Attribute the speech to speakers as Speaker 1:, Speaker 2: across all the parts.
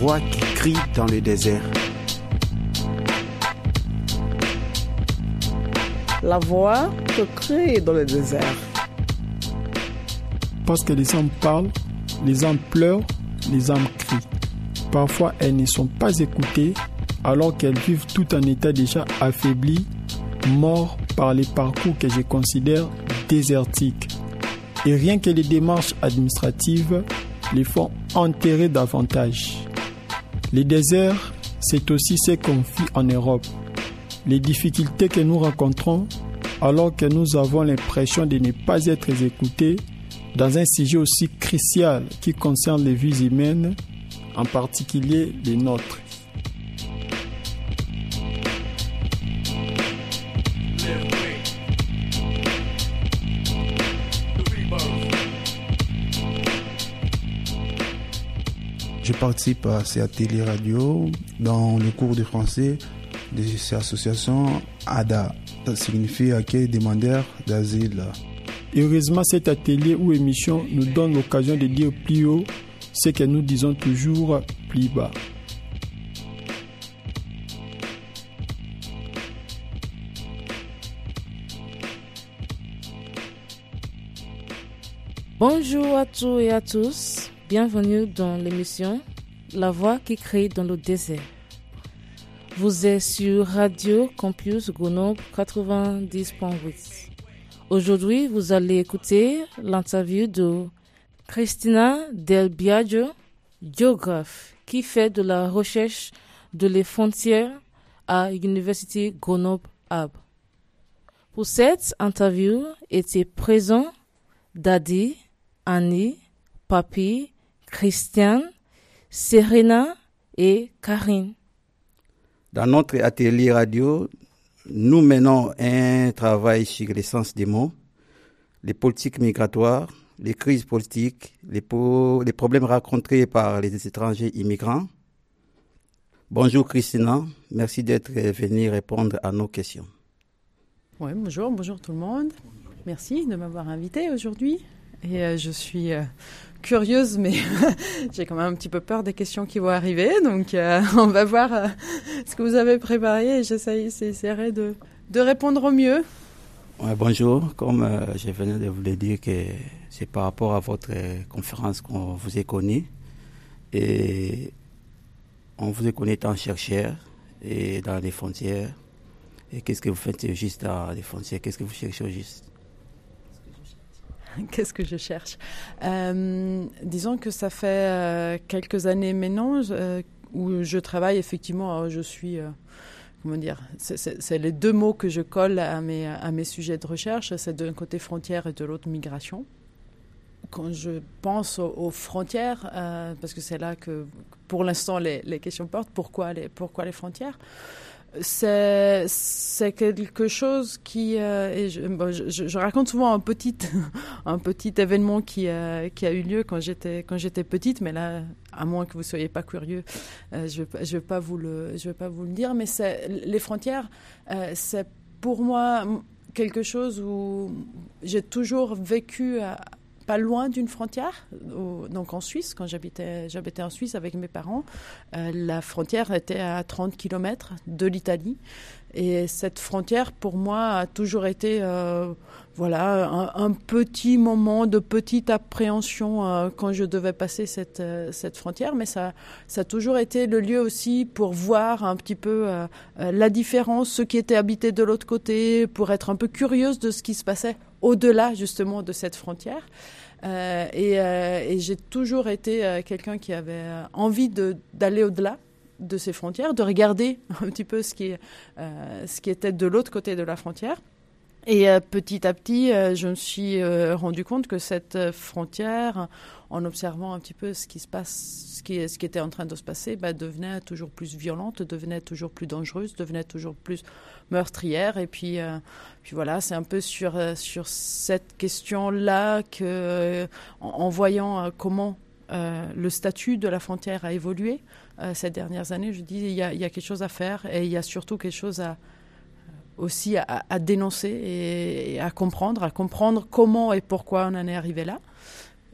Speaker 1: La voix qui crie dans le désert.
Speaker 2: La voix qui crie dans le désert.
Speaker 3: Parce que les âmes parlent, les âmes pleurent, les âmes crient. Parfois, elles ne sont pas écoutées alors qu'elles vivent tout un état déjà affaibli, mort par les parcours que je considère désertiques. Et rien que les démarches administratives les font enterrer davantage. Les déserts, c'est aussi ce qu'on vit en Europe. Les difficultés que nous rencontrons alors que nous avons l'impression de ne pas être écoutés dans un sujet aussi crucial qui concerne les vies humaines, en particulier les nôtres.
Speaker 1: Participe à ces ateliers radio dans le cours de français de ces associations ADA. Ça signifie accueil demandeur d'asile.
Speaker 3: Heureusement, cet atelier ou émission nous donne l'occasion de dire plus haut ce que nous disons toujours plus bas.
Speaker 4: Bonjour à tous et à tous. Bienvenue dans l'émission La voix qui crie dans le désert. Vous êtes sur Radio Campus Grenoble 90.8. Aujourd'hui, vous allez écouter l'interview de Christina Del Biagio, géographe, qui fait de la recherche de les frontières à l'Université Grenoble-Ab. Pour cette interview étaient présents Daddy, Annie, Papi, Christiane, Serena et Karine.
Speaker 5: Dans notre atelier radio, nous menons un travail sur l'essence des mots, les politiques migratoires, les crises politiques, les, les problèmes rencontrés par les étrangers immigrants. Bonjour Christina, merci d'être venue répondre à nos questions.
Speaker 6: Oui, bonjour, bonjour tout le monde. Merci de m'avoir invité aujourd'hui. Et euh, je suis euh, curieuse, mais j'ai quand même un petit peu peur des questions qui vont arriver. Donc, euh, on va voir euh, ce que vous avez préparé et j'essaierai de, répondre au mieux.
Speaker 5: Bonjour, comme euh, je venais de vous le dire, c'est par rapport à votre conférence qu'on vous est connu. Et on vous est connu étant chercheur et dans les frontières. Et qu'est-ce que vous faites juste dans les frontières? Qu'est-ce que vous cherchez juste?
Speaker 6: Qu'est-ce que je cherche euh, Disons que ça fait euh, quelques années maintenant euh, où je travaille effectivement. Je suis, comment dire, c'est les deux mots que je colle à mes, à mes sujets de recherche. C'est d'un côté frontière et de l'autre migration. Quand je pense aux, frontières, parce que c'est là que pour l'instant les, les, questions portent, pourquoi les, pourquoi les frontières? C'est c'est quelque chose qui euh, et je, raconte souvent un petit un petit événement qui a qui a eu lieu quand j'étais quand j'étais petite mais là à moins que vous soyez pas curieux euh, je je vais pas vous le je pas vous le dire mais c'est les frontières euh, c'est pour moi quelque chose où j'ai toujours vécu loin d'une frontière, donc en Suisse, quand j'habitais, en Suisse avec mes parents, euh, la frontière était à 30 km de l'Italie. Et cette frontière, pour moi, a toujours été euh, voilà, un, petit moment de petite appréhension euh, quand je devais passer cette, cette frontière. Mais ça, ça a toujours été le lieu aussi pour voir un petit peu la différence, ceux qui étaient habités de l'autre côté, pour être un peu curieuse de ce qui se passait au-delà justement de cette frontière. Euh, et, euh, et j'ai toujours été euh, quelqu'un qui avait envie d'aller au-delà de ces frontières, de regarder un petit peu ce qui, était de l'autre côté de la frontière. Et petit à petit, je me suis rendu compte que cette frontière, en observant un petit peu ce qui se passe, ce qui était en train de se passer, bah, devenait toujours plus violente, devenait toujours plus dangereuse, devenait toujours plus meurtrière. Et puis, puis voilà, c'est un peu sur sur cette question-là que, en, en, voyant comment le statut de la frontière a évolué ces dernières années, je dis il y, a, il y a quelque chose à faire et il y a surtout quelque chose à aussi à, dénoncer et, à comprendre, à comprendre comment et pourquoi on en est arrivé là.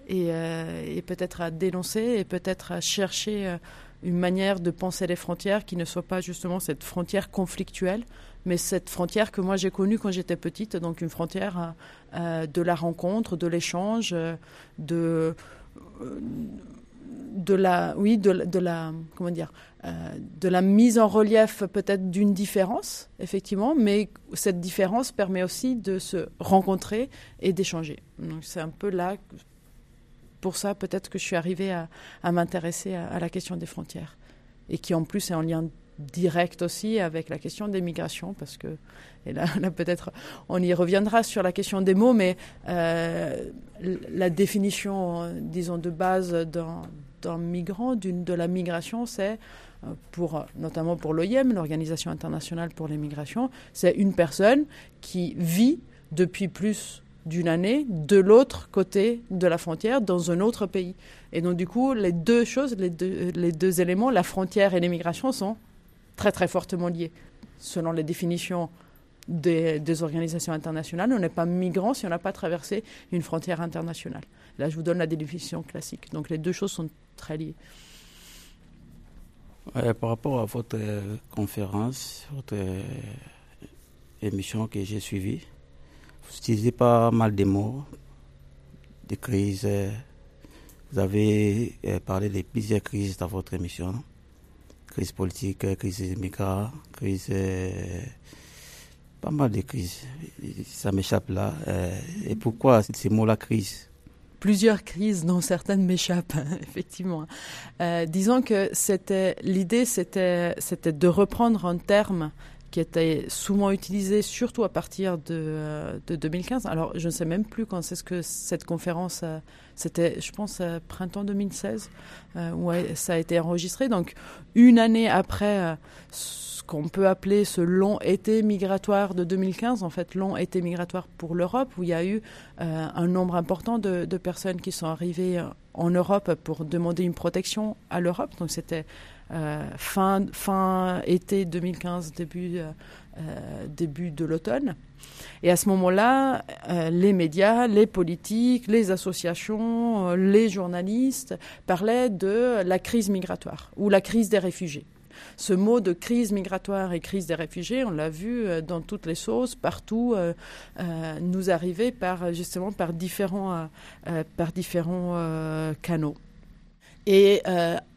Speaker 6: Euh, et peut-être à dénoncer et peut-être à chercher une manière de penser les frontières qui ne soit pas justement cette frontière conflictuelle, mais cette frontière que moi j'ai connue quand j'étais petite, donc une frontière euh, de la rencontre, de l'échange, de de la, oui, de, la, comment dire, euh, de la mise en relief peut-être d'une différence, effectivement, mais cette différence permet aussi de se rencontrer et d'échanger. Donc c'est un peu là, pour ça peut-être que je suis arrivée à, à m'intéresser à, la question des frontières et qui en plus est en lien direct aussi avec la question des migrations, parce que, et là, peut-être on y reviendra sur la question des mots, mais euh, la définition, disons, de base d'un d'un migrant, de la migration, c'est euh, pour, notamment pour l'OIM, l'Organisation internationale pour les migrations, c'est une personne qui vit depuis plus d'une année de l'autre côté de la frontière, dans un autre pays. Et donc, du coup, les deux choses, les deux, les deux éléments, la frontière et l'immigration, sont très, très fortement liés. Selon les définitions des, des organisations internationales, on n'est pas migrant si on n'a pas traversé une frontière internationale. Là, je vous donne la définition classique. Donc, les deux choses sont très lié.
Speaker 5: par rapport à votre euh, conférence, votre euh, émission que j'ai suivie, vous utilisez pas mal de mots, de crises. Euh, vous avez parlé de plusieurs crises dans votre émission. Crise politique, crise migratoires, crise. pas mal de crises. Ça m'échappe là. et pourquoi ces mots-là, crise?
Speaker 6: Plusieurs crises dont certaines m'échappent, effectivement. Euh, disons que c'était l'idée, c'était c'était de reprendre un terme qui était souvent utilisé, surtout à partir de, 2015. Alors, je ne sais même plus quand c'est ce que cette conférence, euh, c'était, je pense, euh, printemps 2016, où ça a été enregistré. Donc, une année après qu'on peut appeler ce long été migratoire de 2015, en fait long été migratoire pour l'Europe, où il y a eu euh, un nombre important de, personnes qui sont arrivées en Europe pour demander une protection à l'Europe. Donc c'était euh, fin, fin été 2015, début, euh, début de l'automne. Et à ce moment-là, les médias, les politiques, les associations, les journalistes parlaient de la crise migratoire ou la crise des réfugiés ce mot de crise migratoire et crise des réfugiés, on l'a vu euh, dans toutes les sauces, partout, euh, euh, nous arriver par justement par différents, par différents canaux. Et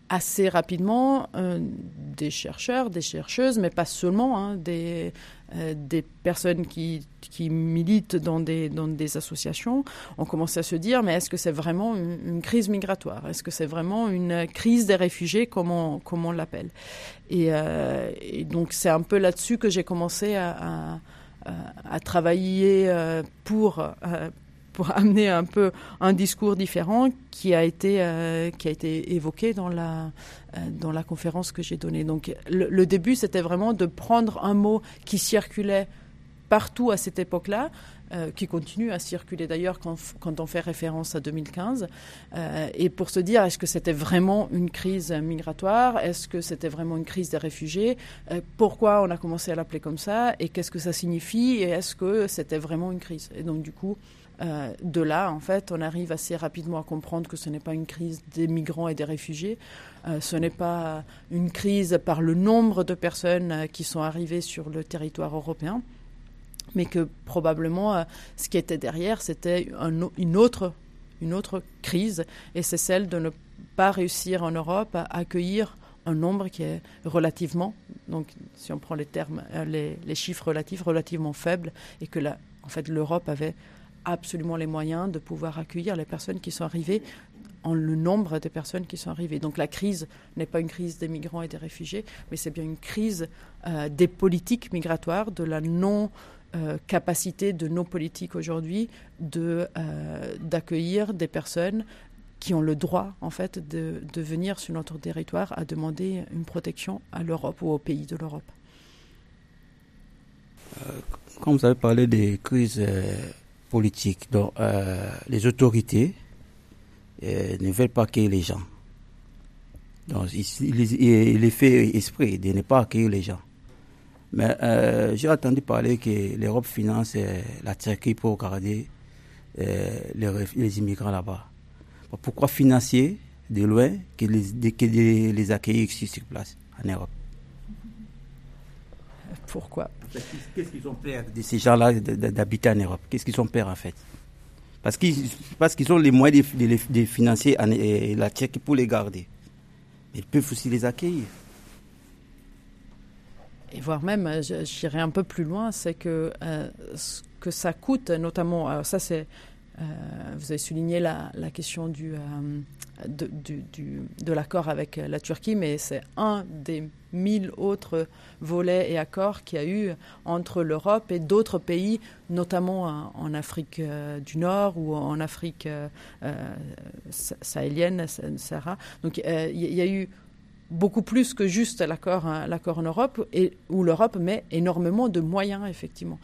Speaker 6: assez rapidement euh, des chercheurs, des chercheuses, mais pas seulement, hein, des, euh, des personnes qui, qui militent dans des, dans des associations, ont commencé à se dire, mais est-ce que c'est vraiment une, crise migratoire? Est-ce que c'est vraiment une crise des réfugiés, comme on, comme on l'appelle? Et, euh, donc c'est un peu là-dessus que j'ai commencé à, à travailler pour pour amener un peu un discours différent qui a été, euh, qui a été évoqué dans la, euh, dans la conférence que j'ai donnée. Donc le, début, c'était vraiment de prendre un mot qui circulait partout à cette époque-là, euh, qui continue à circuler d'ailleurs quand, quand, on fait référence à 2015, et pour se dire est-ce que c'était vraiment une crise migratoire, est-ce que c'était vraiment une crise des réfugiés, pourquoi on a commencé à l'appeler comme ça, et qu'est-ce que ça signifie, et est-ce que c'était vraiment une crise? Et donc du coup, euh, de là, en fait, on arrive assez rapidement à comprendre que ce n'est pas une crise des migrants et des réfugiés, euh, ce n'est pas une crise par le nombre de personnes euh, qui sont arrivées sur le territoire européen, mais que probablement ce qui était derrière, c'était une, autre, crise, et c'est celle de ne pas réussir en Europe à accueillir un nombre qui est relativement, donc si on prend les termes, les, chiffres relatifs, relativement faibles, et que là, en fait, l'Europe avait absolument les moyens de pouvoir accueillir les personnes qui sont arrivées en le nombre de personnes qui sont arrivées. Donc la crise n'est pas une crise des migrants et des réfugiés, mais c'est bien une crise euh, des politiques migratoires, de la non euh, capacité de nos politiques aujourd'hui de euh, d'accueillir des personnes qui ont le droit en fait de, de, venir sur notre territoire à demander une protection à l'Europe ou aux pays de l'Europe.
Speaker 5: Quand vous avez parlé des crises politique. Donc, euh, les autorités euh, ne veulent pas accueillir les gens. Donc, il, il, est fait esprit de ne pas accueillir les gens. Mais euh, j'ai entendu parler que l'Europe finance la Turquie pour garder les, immigrants là-bas. Pourquoi financer de loin que les, que les accueillir ici sur place, en Europe?
Speaker 6: Pourquoi
Speaker 5: Qu'est-ce qu'ils ont peur de ces gens-là d'habiter en Europe? Qu'est-ce qu'ils ont peur en fait? Parce qu'ils parce qu'ils ont les moyens de, de, de financer la Tchèque pour les garder. Mais ils peuvent aussi les accueillir.
Speaker 6: Et voire même, j'irai un peu plus loin, c'est que euh, ce que ça coûte, notamment, alors ça c'est, euh, vous avez souligné la, question euh, de, l'accord avec la Turquie, mais c'est un des mille autres volets et accords qu'il y a eu entre l'Europe et d'autres pays, notamment en, Afrique euh, du Nord ou en Afrique euh, sahélienne, Sahara. Donc il y, a eu beaucoup plus que juste l'accord l'accord en Europe où l'Europe met énormément de moyens effectivement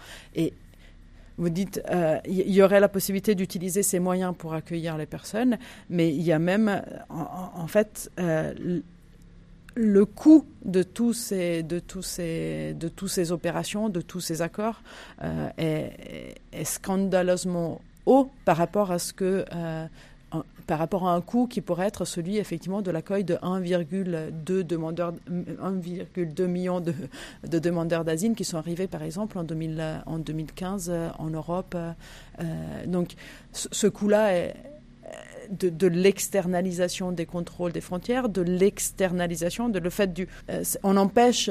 Speaker 6: vous dites il euh, y, aurait la possibilité d'utiliser ces moyens pour accueillir les personnes mais il y a même en, en fait euh, le coût de tous ces de tous ces de tous ces opérations de tous ces accords euh, est, est, scandaleusement haut par rapport à ce que par rapport à un coût qui pourrait être celui effectivement de l'accueil de 1,2 demandeurs, 1,2 millions de, de demandeurs d'asile qui sont arrivés par exemple en, 2000, en 2015 en Europe. Euh, donc ce coût-là est de, l'externalisation des contrôles des frontières, de l'externalisation, de le fait du, euh, on empêche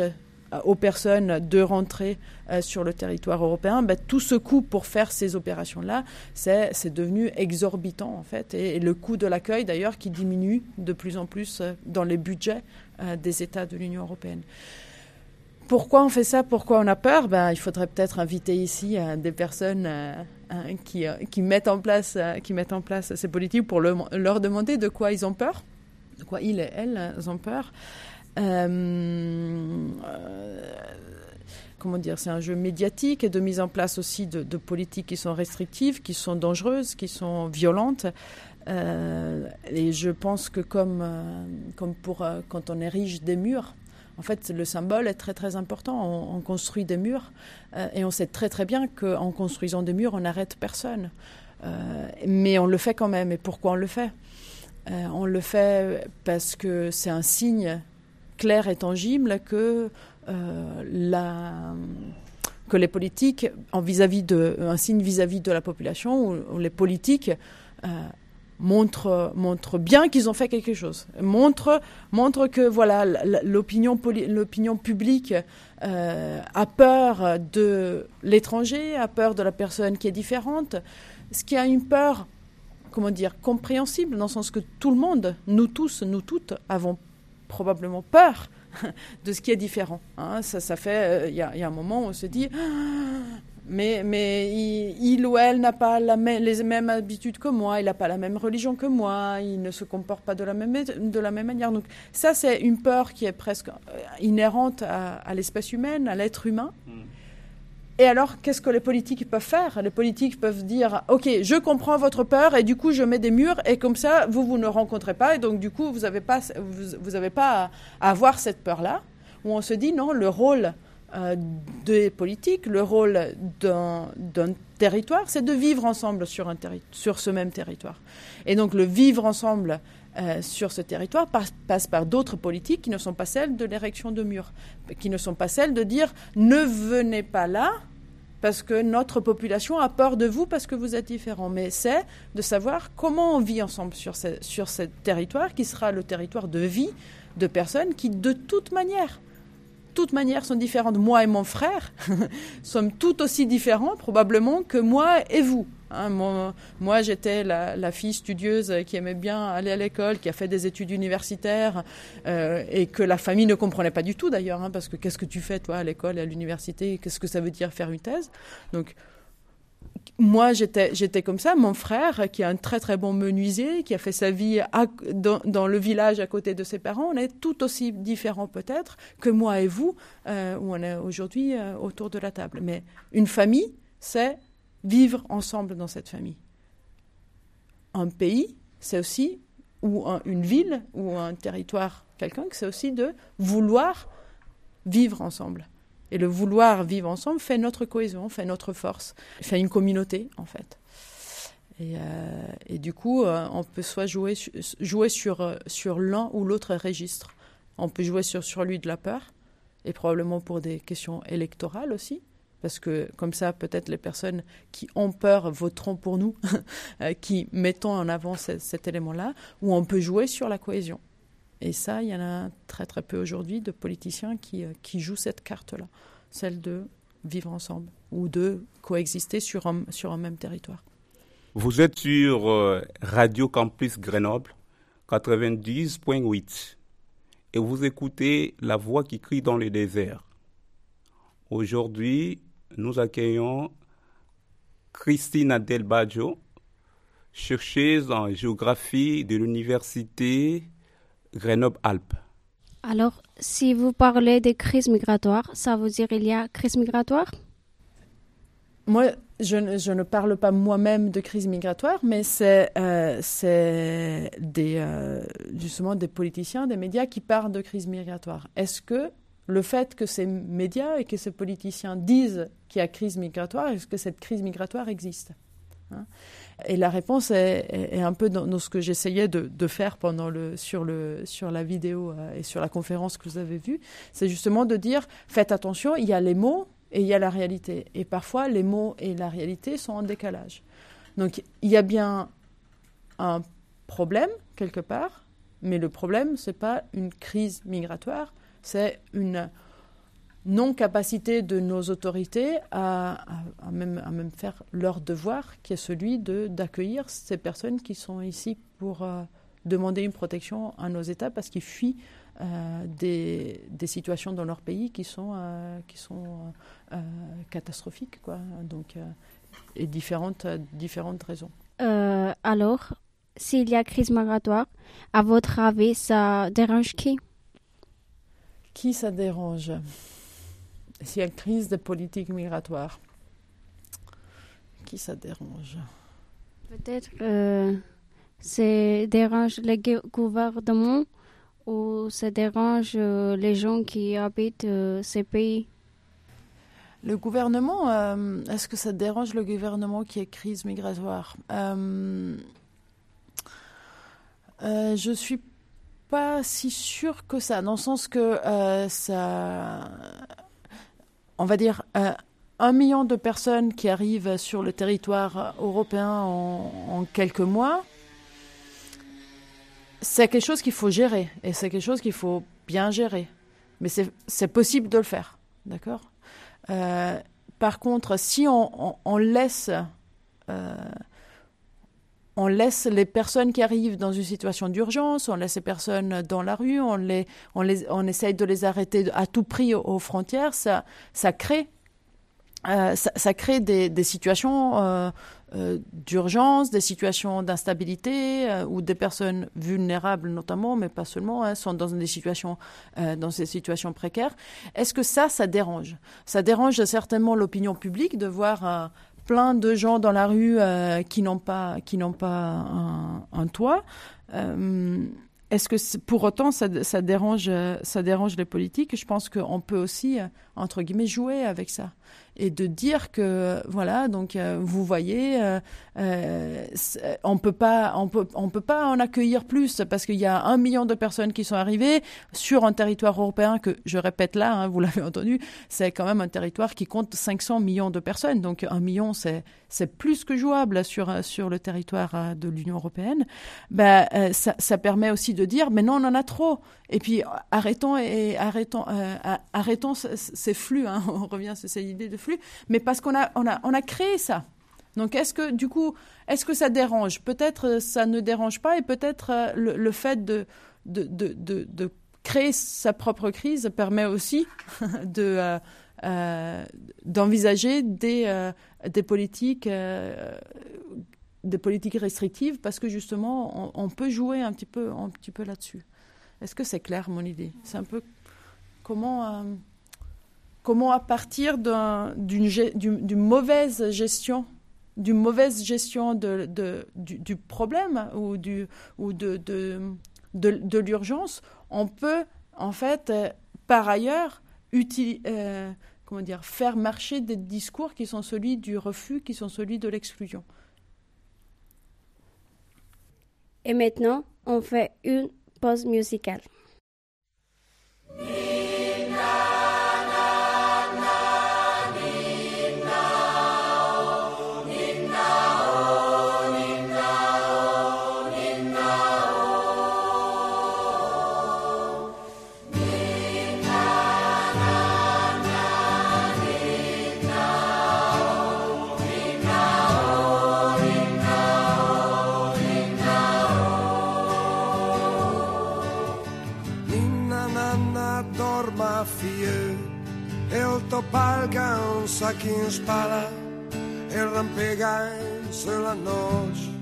Speaker 6: aux personnes de rentrer euh, sur le territoire européen, ben, tout ce coût pour faire ces opérations-là, c'est devenu exorbitant en fait. Et, le coût de l'accueil d'ailleurs qui diminue de plus en plus euh, dans les budgets euh, des États de l'Union européenne. Pourquoi on fait ça? Pourquoi on a peur? Ben, Il faudrait peut-être inviter ici euh, des personnes euh, qui, euh, mettent en place, qui mettent en place ces politiques pour le, leur demander de quoi ils ont peur, de quoi ils et elles ont peur. Euh, comment dire, c'est un jeu médiatique et de mise en place aussi de, politiques qui sont restrictives, qui sont dangereuses, qui sont violentes. Euh, et je pense que comme, euh, comme pour euh, quand on érige des murs, en fait, le symbole est très très important. On, on construit des murs euh, et on sait très très bien qu'en construisant des murs, on n'arrête personne. Euh, mais on le fait quand même. Et pourquoi on le fait? Euh, On le fait parce que c'est un signe clair et tangible que euh, que les politiques en vis-à-vis -vis de un signe vis-à-vis -vis de la population où, les politiques euh, montrent montre bien qu'ils ont fait quelque chose. Montre montre que voilà l'opinion l'opinion publique euh, a peur de l'étranger a peur de la personne qui est différente ce qui a une peur comment dire compréhensible dans le sens que tout le monde nous tous nous toutes avons probablement peur de ce qui est différent. Hein. Ça, ça fait, il euh, y, y, a un moment où on se dit, mais, mais il, il ou elle n'a pas les mêmes habitudes que moi, il n'a pas la même religion que moi, il ne se comporte pas de la même, de la même manière. Donc ça, c'est une peur qui est presque inhérente à, à l'espèce humaine, à l'être humain. Mm. Et alors, qu'est-ce que les politiques peuvent faire? Les politiques peuvent dire, OK, je comprends votre peur et du coup, je mets des murs et comme ça, vous, vous ne rencontrez pas et donc du coup, vous n'avez pas, vous, pas à, avoir cette peur-là. Où on se dit, non, le rôle euh, des politiques, le rôle d'un territoire, c'est de vivre ensemble sur, un sur ce même territoire. Et donc, le vivre ensemble euh, sur ce territoire passe, par d'autres politiques qui ne sont pas celles de l'érection de murs, qui ne sont pas celles de dire ne venez pas là parce que notre population a peur de vous parce que vous êtes différents. Mais c'est de savoir comment on vit ensemble sur ce, sur territoire qui sera le territoire de vie de personnes qui, de toute manière, toute manière sont différentes. Moi et mon frère sommes tout aussi différents probablement que moi et vous. Hein, moi, j'étais la, fille studieuse qui aimait bien aller à l'école, qui a fait des études universitaires euh, et que la famille ne comprenait pas du tout d'ailleurs, hein, parce que qu'est-ce que tu fais toi à l'école et à l'université? Qu'est-ce que ça veut dire faire une thèse? Donc moi, j'étais comme ça. Mon frère, qui est un très très bon menuisier, qui a fait sa vie dans, le village à côté de ses parents, on est tout aussi différents peut-être que moi et vous, euh, où on est aujourd'hui euh, autour de la table. Mais une famille, c'est vivre ensemble dans cette famille. Un pays, c'est aussi, ou un, une ville, ou un territoire quelconque, c'est aussi de vouloir vivre ensemble. Et le vouloir vivre ensemble fait notre cohésion, fait notre force, fait une communauté, en fait. Et, et du coup, on peut soit jouer, jouer sur, sur l'un ou l'autre registre. On peut jouer sur, sur lui de la peur, et probablement pour des questions électorales aussi parce que comme ça, peut-être les personnes qui ont peur voteront pour nous, qui mettons en avant cet élément-là, ou on peut jouer sur la cohésion. Et ça, il y en a très très peu aujourd'hui de politiciens qui, qui jouent cette carte-là, celle de vivre ensemble ou de coexister sur un, sur un même territoire.
Speaker 7: Vous êtes sur euh, Radio Campus Grenoble 90.8 et vous écoutez La voix qui crie dans le désert. Aujourd'hui, nous accueillons Christina Delbaggio, chercheuse en géographie de l'université Grenoble-Alpes.
Speaker 8: Alors, si vous parlez des crises migratoires, ça veut dire qu'il y a crise migratoire?
Speaker 6: Moi, je ne, parle pas moi-même de crise migratoire, mais c'est euh, des, euh, justement des politiciens, des médias qui parlent de crise migratoire. Est-ce que le fait que ces médias et que ces politiciens disent qu'il a crise migratoire, est-ce que cette crise migratoire existe hein? Et la réponse est, un peu dans, ce que j'essayais de, faire pendant le, sur, le, sur la vidéo euh, et sur la conférence que vous avez vue, c'est justement de dire faites attention, il y a les mots et il y a la réalité. Et parfois, les mots et la réalité sont en décalage. Donc, il y a bien un problème quelque part, mais le problème, ce n'est pas une crise migratoire, c'est une non-capacité de nos autorités à, même, même, faire leur devoir, qui est celui d'accueillir ces personnes qui sont ici pour euh, demander une protection à nos États parce qu'ils fuient euh, des, des, situations dans leur pays qui sont, euh, qui sont catastrophiques, quoi. Donc, et différentes, différentes raisons.
Speaker 8: alors, s'il y a crise migratoire, à votre avis, ça dérange qui?
Speaker 6: Qui ça dérange? S'il y a une crise de politique migratoire, qui ça dérange
Speaker 8: Peut-être que ça dérange le gouvernement ou ça dérange euh, les gens qui habitent euh, ces pays?
Speaker 6: Le gouvernement, euh, est-ce que ça dérange le gouvernement qui est crise migratoire? Euh, Je suis pas si sûr que ça, dans le sens que euh, ça. On va dire. Euh, un million de personnes qui arrivent sur le territoire européen en, quelques mois, c'est quelque chose qu'il faut gérer et c'est quelque chose qu'il faut bien gérer. Mais c'est possible de le faire, d'accord? Euh, Par contre, si on, on laisse on laisse les personnes qui arrivent dans une situation d'urgence, on laisse les personnes dans la rue, on, les, on, les, on essaye de les arrêter à tout prix aux, frontières, ça, ça crée, euh, ça, crée des, des situations euh, euh, d'urgence, des situations d'instabilité, où des personnes vulnérables notamment, mais pas seulement, hein, sont dans des situations, dans ces situations précaires. Est-ce que ça, ça dérange? Ça dérange certainement l'opinion publique de voir plein de gens dans la rue euh, qui n'ont pas, qui n'ont pas un, toit. Euh, est-ce que pour autant ça, dérange, ça dérange les politiques? Je pense qu'on peut aussi, entre guillemets, jouer avec ça et de dire que voilà donc euh, vous voyez euh, euh, on peut pas on peut on peut pas en accueillir plus parce qu'il y a un million de personnes qui sont arrivées sur un territoire européen que je répète là hein, vous l'avez entendu c'est quand même un territoire qui compte 500 millions de personnes. Donc un million c'est c'est plus que jouable sur le territoire de l'Union européenne. Ben ça, ça permet aussi de dire mais non on en a trop. Et puis arrêtons et arrêtons ces flux hein, on revient sur cette idée de flux, mais parce qu'on a, créé ça. Donc est-ce que du coup, est-ce que ça dérange? Peut-être euh, ça ne dérange pas et peut-être euh, le, fait de créer sa propre crise permet aussi de, euh, d'envisager des, des politiques des politiques restrictives parce que justement on, peut jouer un petit peu un petit peu là-dessus. Est-ce que c'est clair mon idée? C'est un peu comment comment à partir d'une mauvaise gestion d'une mauvaise gestion du, problème ou, du, ou de, de, l'urgence, on peut en fait euh, par ailleurs euh, comment dire, faire marcher des discours qui sont celui du refus, qui sont celui de l'exclusion.
Speaker 8: Et maintenant, on fait une pause musicale.
Speaker 9: E rampega sulla noce.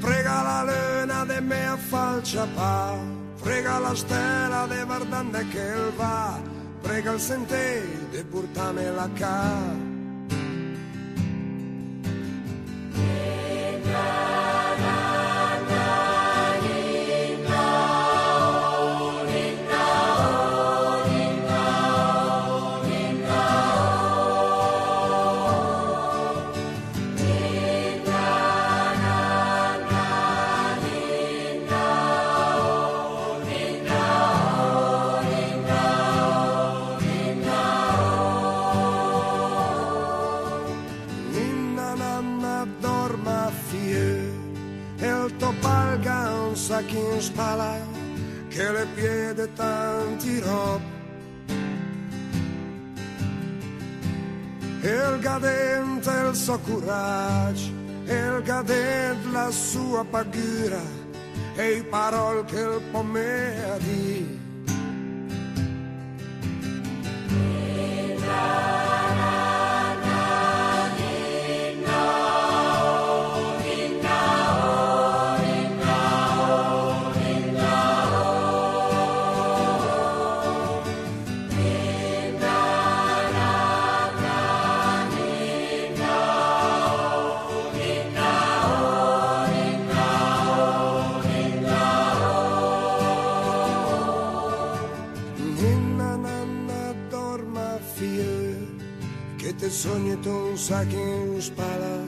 Speaker 9: Prega la luna de me falcia pa, prega la stella de verdande che va, prega il sente de portame la cara. de tanti rob. El gadent el so coratge, el gadent la sua paghira e i parol che il pomme ha dit. spala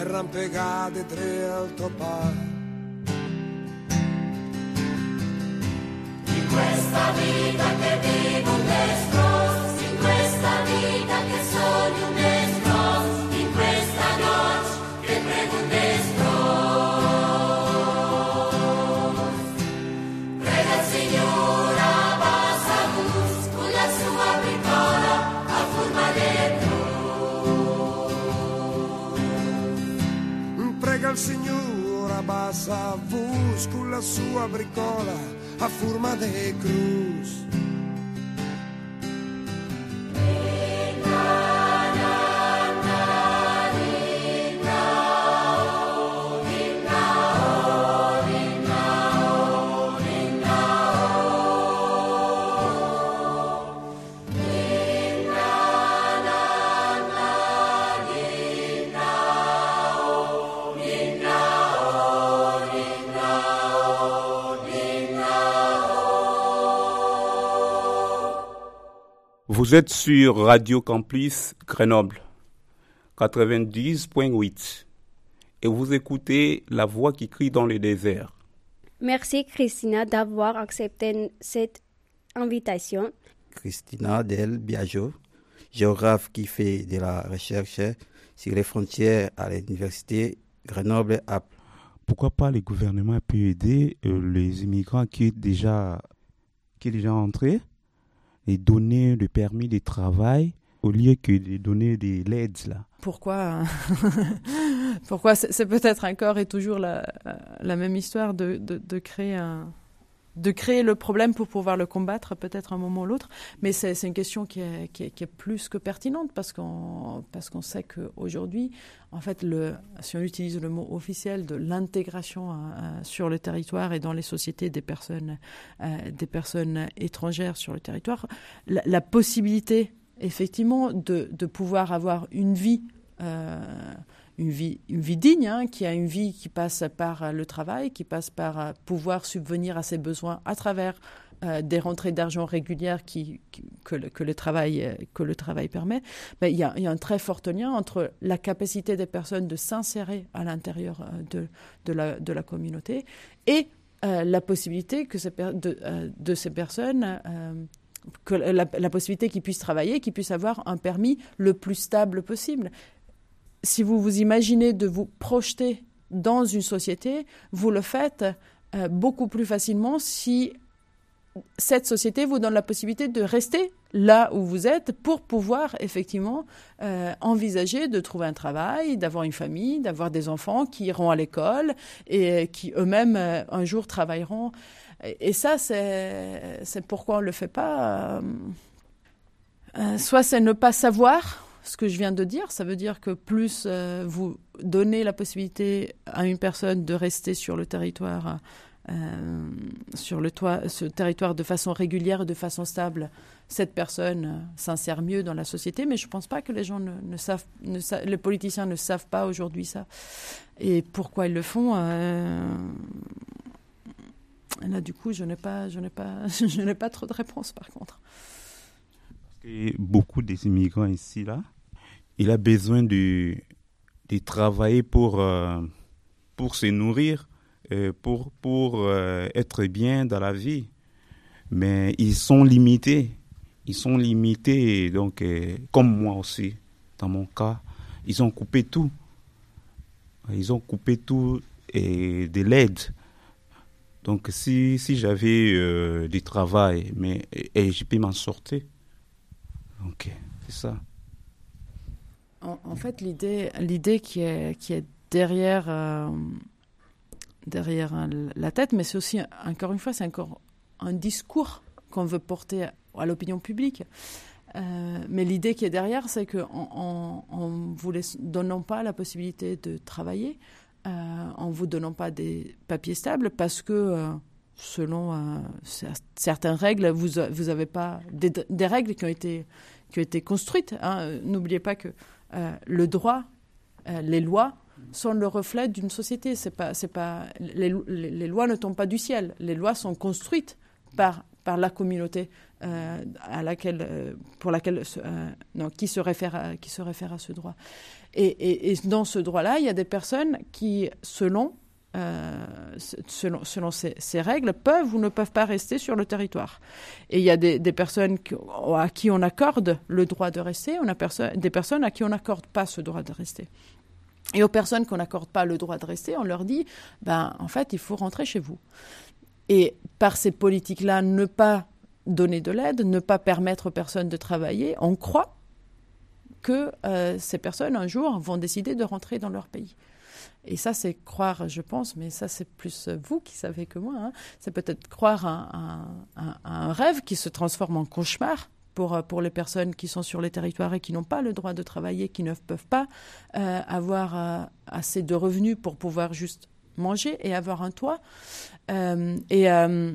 Speaker 9: arrampegate tre altopari.
Speaker 10: In questa vita che vivo un destro, in questa vita che sogno un destro.
Speaker 9: Vus con la sua bricola a forma de cruz.
Speaker 7: Vous êtes sur Radio Campus Grenoble 90.8 et vous écoutez La voix qui crie dans le désert.
Speaker 8: Merci Christina d'avoir accepté cette invitation.
Speaker 5: Christina Del Biagio, géographe qui fait de la recherche sur les frontières à l'université grenoble -Alpes.
Speaker 1: Pourquoi pas le gouvernement peut aider euh, les immigrants qui est déjà qui est déjà entré? Et donner le permis de travail au lieu que de donner de l'aide là.
Speaker 6: Pourquoi Pourquoi? C'est peut-être encore et toujours la, même histoire de, de, créer un de créer le problème pour pouvoir le combattre peut-être un moment ou l'autre, mais c'est une question qui est, plus que pertinente parce qu'on sait qu'aujourd'hui, en fait, si on utilise le mot officiel de l'intégration euh, sur le territoire et dans les sociétés des personnes euh, étrangères sur le territoire, la, possibilité effectivement de, pouvoir avoir une vie euh, une vie, digne, hein, qui a une vie qui passe par le travail, qui passe par pouvoir subvenir à ses besoins à travers euh, des rentrées d'argent régulières que, le, travail, euh, permet, il, y a, il y un très fort lien entre la capacité des personnes de s'insérer à l'intérieur euh, de, la, communauté et euh, la possibilité que ces euh, personnes, euh, la possibilité qu'ils puissent travailler, qu'ils puissent avoir un permis le plus stable possible. Si vous vous imaginez de vous projeter dans une société, vous le faites euh, beaucoup plus facilement si cette société vous donne la possibilité de rester là où vous êtes pour pouvoir effectivement euh, envisager de trouver un travail, d'avoir une famille, d'avoir des enfants qui iront à l'école et qui eux-mêmes euh, un jour travailleront. Et, et ça, c'est pourquoi on ne le fait pas. euh, euh, soit c'est ne pas savoir ce que je viens de dire, ça veut dire que plus euh, vous donnez la possibilité à une personne de rester sur le territoire, euh, sur le toit, ce territoire de façon régulière de façon stable, cette personne euh, s'insère mieux dans la société. Mais je ne pense pas que les gens ne, savent, ne les politiciens ne savent pas aujourd'hui ça. Et pourquoi ils le font Là, du coup, je n'ai pas, je n'ai pas, je n'ai pas trop de réponses par contre.
Speaker 1: Beaucoup des immigrants ici, là, il a besoin de, de travailler pour, euh, pour se nourrir, euh, pour, pour euh, être bien dans la vie. Mais ils sont limités. Ils sont limités, donc, comme moi aussi, dans mon cas, ils ont coupé tout. Ils ont coupé tout et de l'aide. Donc, si, si j'avais du travail, mais, et, et je peux m'en sortir. Ok, c'est ça.
Speaker 6: En, fait, l'idée, l'idée qui est, qui est derrière, euh, derrière euh, la tête, mais c'est aussi, encore une fois, c'est encore un discours qu'on veut porter à l'opinion publique. Euh, mais l'idée qui est derrière, c'est qu'en en, en vous donnant pas la possibilité de travailler, euh, en vous donnant pas des papiers stables, parce que selon cer- certaines règles, vous vous avez pas des règles qui ont été qui ont été construites. hein. N'oubliez pas que euh, le droit, euh, les lois sont le reflet d'une société. Pas, pas, les, lois ne tombent pas du ciel. Les lois sont construites par, par la communauté euh, à laquelle, pour laquelle, non, qui se réfère à, qui se réfère à ce droit. Et- et dans ce droit-là, il y a des personnes qui, selon euh, selon, ces, règles, peuvent ou ne peuvent pas rester sur le territoire. Et il y a des, personnes qui- à qui on accorde le droit de rester, des personnes à qui on n'accorde pas ce droit de rester. Et aux personnes qu'on n'accorde pas le droit de rester, on leur dit, ben, en fait, il faut rentrer chez vous. Et par ces politiques-là, ne pas donner de l'aide, ne pas permettre aux personnes de travailler, on croit que euh, ces personnes, un jour, vont décider de rentrer dans leur pays. Et ça, c'est croire, je pense, mais ça, c'est plus vous qui savez que moi. hein. C'est peut-être croire à un, rêve qui se transforme en cauchemar pour, euh, pour les personnes qui sont sur les territoires et qui n'ont pas le droit de travailler, qui ne peuvent pas euh, avoir euh, assez de revenus pour pouvoir juste manger et avoir un toit. Euh, et, euh,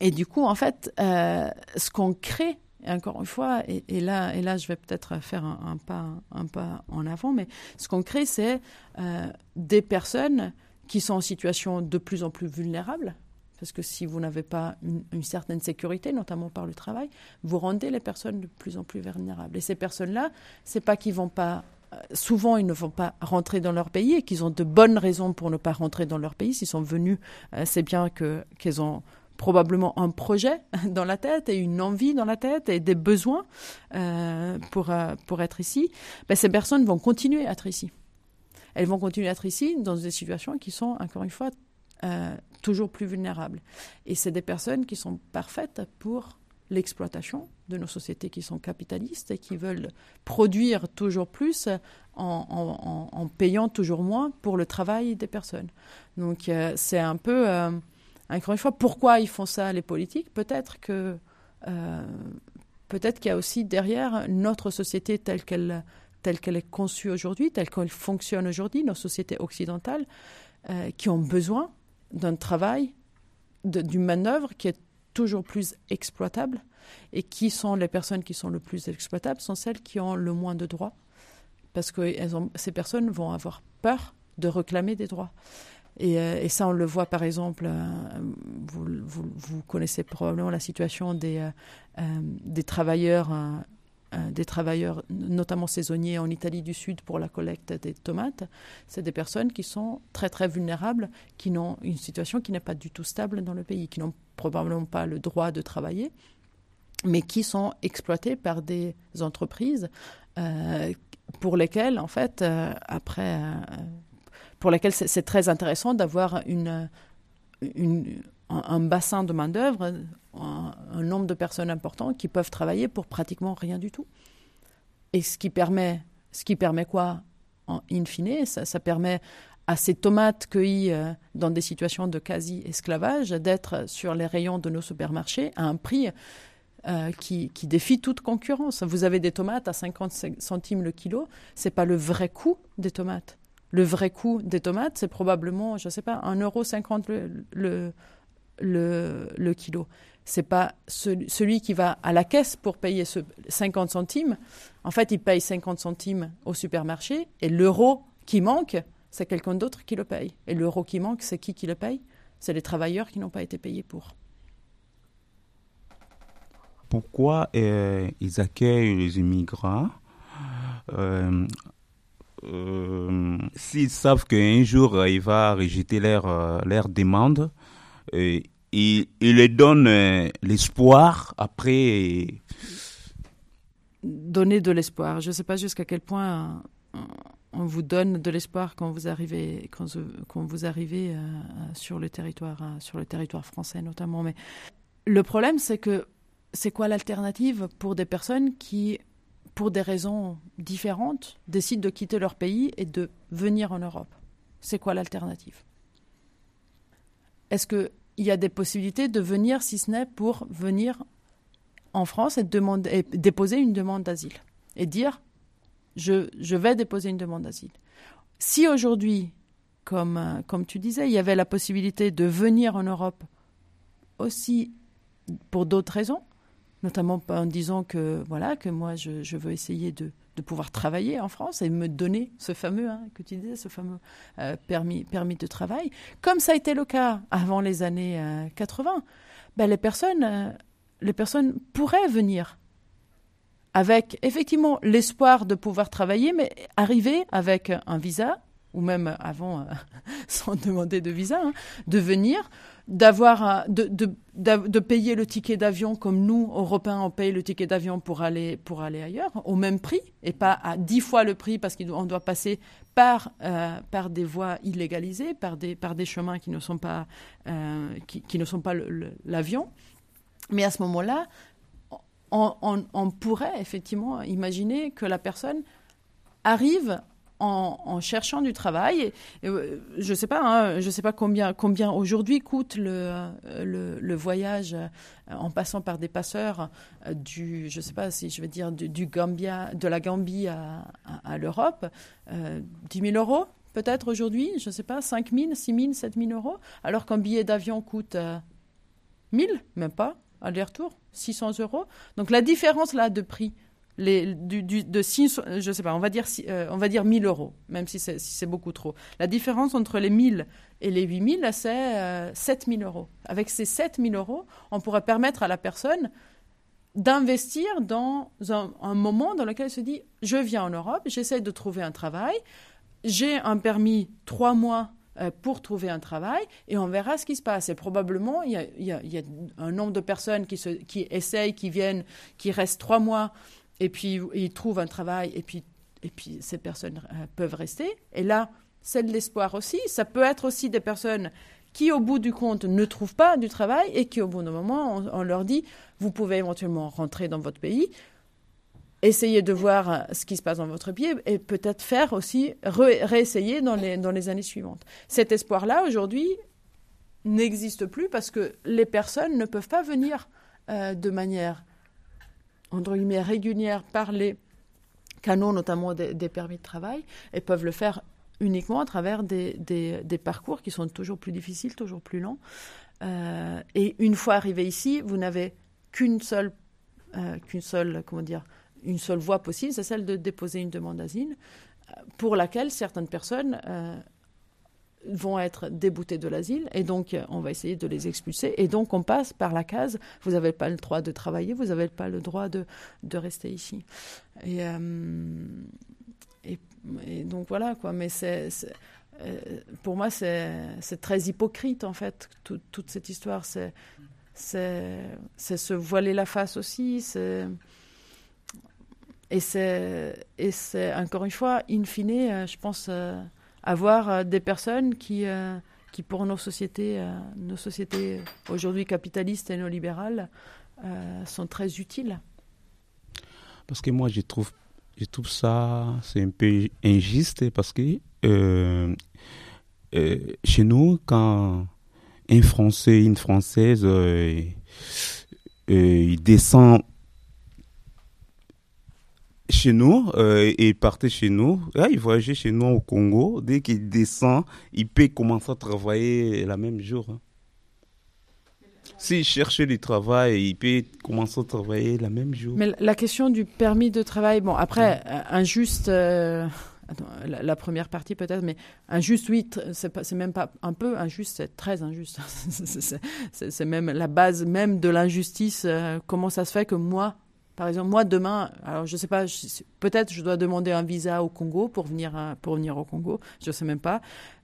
Speaker 6: et du coup, en fait, euh, ce qu'on crée, et encore une fois, et, là, et là, je vais peut-être faire un, pas, un pas en avant, mais ce qu'on crée, c'est euh, des personnes qui sont en situation de plus en plus vulnérable. Parce que si vous n'avez pas une, certaine sécurité, notamment par le travail, vous rendez les personnes de plus en plus vulnérables. Et ces personnes-là, c'est pas qu'ils vont pas euh, souvent ils ne vont pas rentrer dans leur pays et qu'ils ont de bonnes raisons pour ne pas rentrer dans leur pays. S'ils sont venus, euh, c'est bien que qu'ils ont probablement un projet dans la tête et une envie dans la tête et des besoins euh, pour, euh, pour être ici. Ben, ces personnes vont continuer à être ici. Elles vont continuer à être ici dans des situations qui sont, encore une fois, euh, toujours plus vulnérables. Et c'est des personnes qui sont parfaites pour l'exploitation de nos sociétés qui sont capitalistes et qui veulent produire toujours plus en, en- payant toujours moins pour le travail des personnes. Donc c'est un peu, encore une fois, pourquoi ils font ça les politiques? Peut-être que euh, peut-être qu'il y a aussi derrière notre société telle qu'elle telle qu'elle est conçue aujourd'hui, telle qu'elle fonctionne aujourd'hui, nos sociétés occidentales, euh, qui ont besoin d'un travail, d'une manœuvre qui est toujours plus exploitable. Et qui sont les personnes qui sont le plus exploitables sont celles qui ont le moins de droits. Parce que ces personnes vont avoir peur de réclamer des droits. Et, et, ça, on le voit par exemple, vous, vous, connaissez probablement la situation des, des travailleurs euh, des travailleurs, notamment saisonniers en Italie du Sud pour la collecte des tomates, c'est des personnes qui sont très très vulnérables, qui n'ont une situation qui n'est pas du tout stable dans le pays, qui n'ont probablement pas le droit de travailler, mais qui sont exploitées par des entreprises euh, pour lesquelles, en fait, euh, après, pour lesquelles c'est très intéressant d'avoir un, bassin de main-d'œuvre, un, nombre de personnes importants qui peuvent travailler pour pratiquement rien du tout. Et ce qui permet, ce qui permet quoi en in fine ça, permet à ces tomates cueillies euh, dans des situations de quasi-esclavage d'être sur les rayons de nos supermarchés à un prix euh, qui, qui, défie toute concurrence. Vous avez des tomates à 50 centimes le kilo, c'est pas le vrai coût des tomates. Le vrai coût des tomates, c'est probablement, je ne sais pas, 1,50€ le, le, le, le kilo. C'est pas celui qui va à la caisse pour payer ce 50 centimes. En fait, il paye 50 centimes au supermarché et l'euro qui manque, c'est quelqu'un d'autre qui le paye. Et l'euro qui manque, c'est qui qui le paye? C'est les travailleurs qui n'ont pas été payés pour.
Speaker 1: Pourquoi euh, ils accueillent les immigrants? Euh, euh, S'ils savent qu'un jour il va rejeter leur, leur demande, il, il leur donne euh, l'espoir après.
Speaker 6: Donner de l'espoir. Je ne sais pas jusqu'à quel point euh, on vous donne de l'espoir quand vous arrivez, quand, vous arrivez euh, sur le territoire, sur le territoire français notamment. Mais le problème, c'est que c'est quoi l'alternative pour des personnes qui, pour des raisons différentes, décident de quitter leur pays et de venir en Europe C'est quoi l'alternative? Est-ce qu'il y a des possibilités de venir, si ce n'est pour venir en France et, déposer une demande d'asile et dire je, je, vais déposer une demande d'asile? Si aujourd'hui, comme, comme tu disais, il y avait la possibilité de venir en Europe aussi pour d'autres raisons, notamment en disant que voilà que moi je, veux essayer de, pouvoir travailler en France et me donner ce fameux hein, euh, permis de travail. Comme ça a été le cas avant les années 80 euh, ben euh, les personnes pourraient venir avec effectivement l'espoir de pouvoir travailler mais arriver avec un visa ou même avant sans demander de visa hein, de venir d'avoir de, de, de, payer le ticket d'avion comme nous Européens on paye le ticket d'avion pour aller pour aller ailleurs au même prix et pas à dix fois le prix parce qu'on doit passer par euh, par des voies illégalisées par des par des chemins qui ne sont pas euh, qui, ne sont pas l'avion. Mais à ce moment-là on pourrait effectivement imaginer que la personne arrive en, cherchant du travail. Euh, je sais pas, hein, je sais pas combien, aujourd'hui coûte le, le, voyage euh, en passant par des passeurs euh, du, je sais pas si je vais dire du, Gambia, de la Gambie à, l'Europe, 10 000 euros peut-être aujourd'hui, je ne sais pas, 5 000, 6 000, 7 000 euros, alors qu'un billet d'avion coûte 1 1000, même pas, aller-retour, 600 euros? Donc la différence là de prix de 6, je sais pas, on va dire, euh, on va dire 1000 euros, même si c'est beaucoup trop. La différence entre les 1000 et les 8000, c'est euh, 7000 euros. Avec ces 7000 euros, on pourrait permettre à la personne d'investir dans un, moment dans lequel elle se dit je viens en Europe, j'essaie de trouver un travail, j'ai un permis trois mois euh, pour trouver un travail et on verra ce qui se passe. Et probablement, il y a, un nombre de personnes qui, qui essayent, qui viennent, qui restent trois mois et puis ils trouvent un travail, et puis, et puis ces personnes euh, peuvent rester. Et là, c'est de l'espoir aussi. Ça peut être aussi des personnes qui, au bout du compte, ne trouvent pas du travail et qui, au bout d'un moment, on, leur dit, vous pouvez éventuellement rentrer dans votre pays, essayer de voir euh, ce qui se passe dans votre pays et peut-être faire aussi, réessayer dans les, dans les années suivantes. Cet espoir-là, aujourd'hui, n'existe plus parce que les personnes ne peuvent pas venir euh, de manière entre guillemets, régulière par les canaux, notamment des, permis de travail, et peuvent le faire uniquement à travers des, parcours qui sont toujours plus difficiles, toujours plus longs. Euh, et une fois arrivé ici, vous n'avez qu'une seule, euh, qu'une seule, comment dire, une seule voie possible, c'est celle de déposer une demande d'asile, pour laquelle certaines personnes vont être déboutés de l'asile et donc on va essayer de les expulser. Et donc on passe par la case vous n'avez pas le droit de travailler vous n'avez pas le droit de, de rester ici. Et, et, donc voilà quoi. Mais c'est pour moi c'est très hypocrite en fait toute cette histoire. C'est se voiler la face aussi. Et c'est encore une fois, in fine, euh, je pense, euh, avoir euh, des personnes qui, qui pour nos sociétés, nos sociétés aujourd'hui capitalistes et néolibérales, sont très utiles.
Speaker 1: Parce que moi, je trouve, je trouve ça, c'est un peu injuste parce que chez nous, quand un Français, une Française, euh, euh, il descend chez nous euh, et partait chez nous. Là, il voyageait chez nous au Congo. Dès qu'il descend, il peut commencer à travailler le même jour. Hein. S'il cherchait du travail, il peut commencer à travailler le même jour.
Speaker 6: Mais la question du permis de travail, bon, après, injuste la, première partie peut-être, mais injuste, oui, c'est même pas un peu injuste, c'est très injuste. c'est même la base même de l'injustice. Euh, comment ça se fait que moi, par exemple, moi demain, alors je sais pas, peut-être je dois demander un visa au Congo pour venir euh, pour venir au Congo, je sais même pas.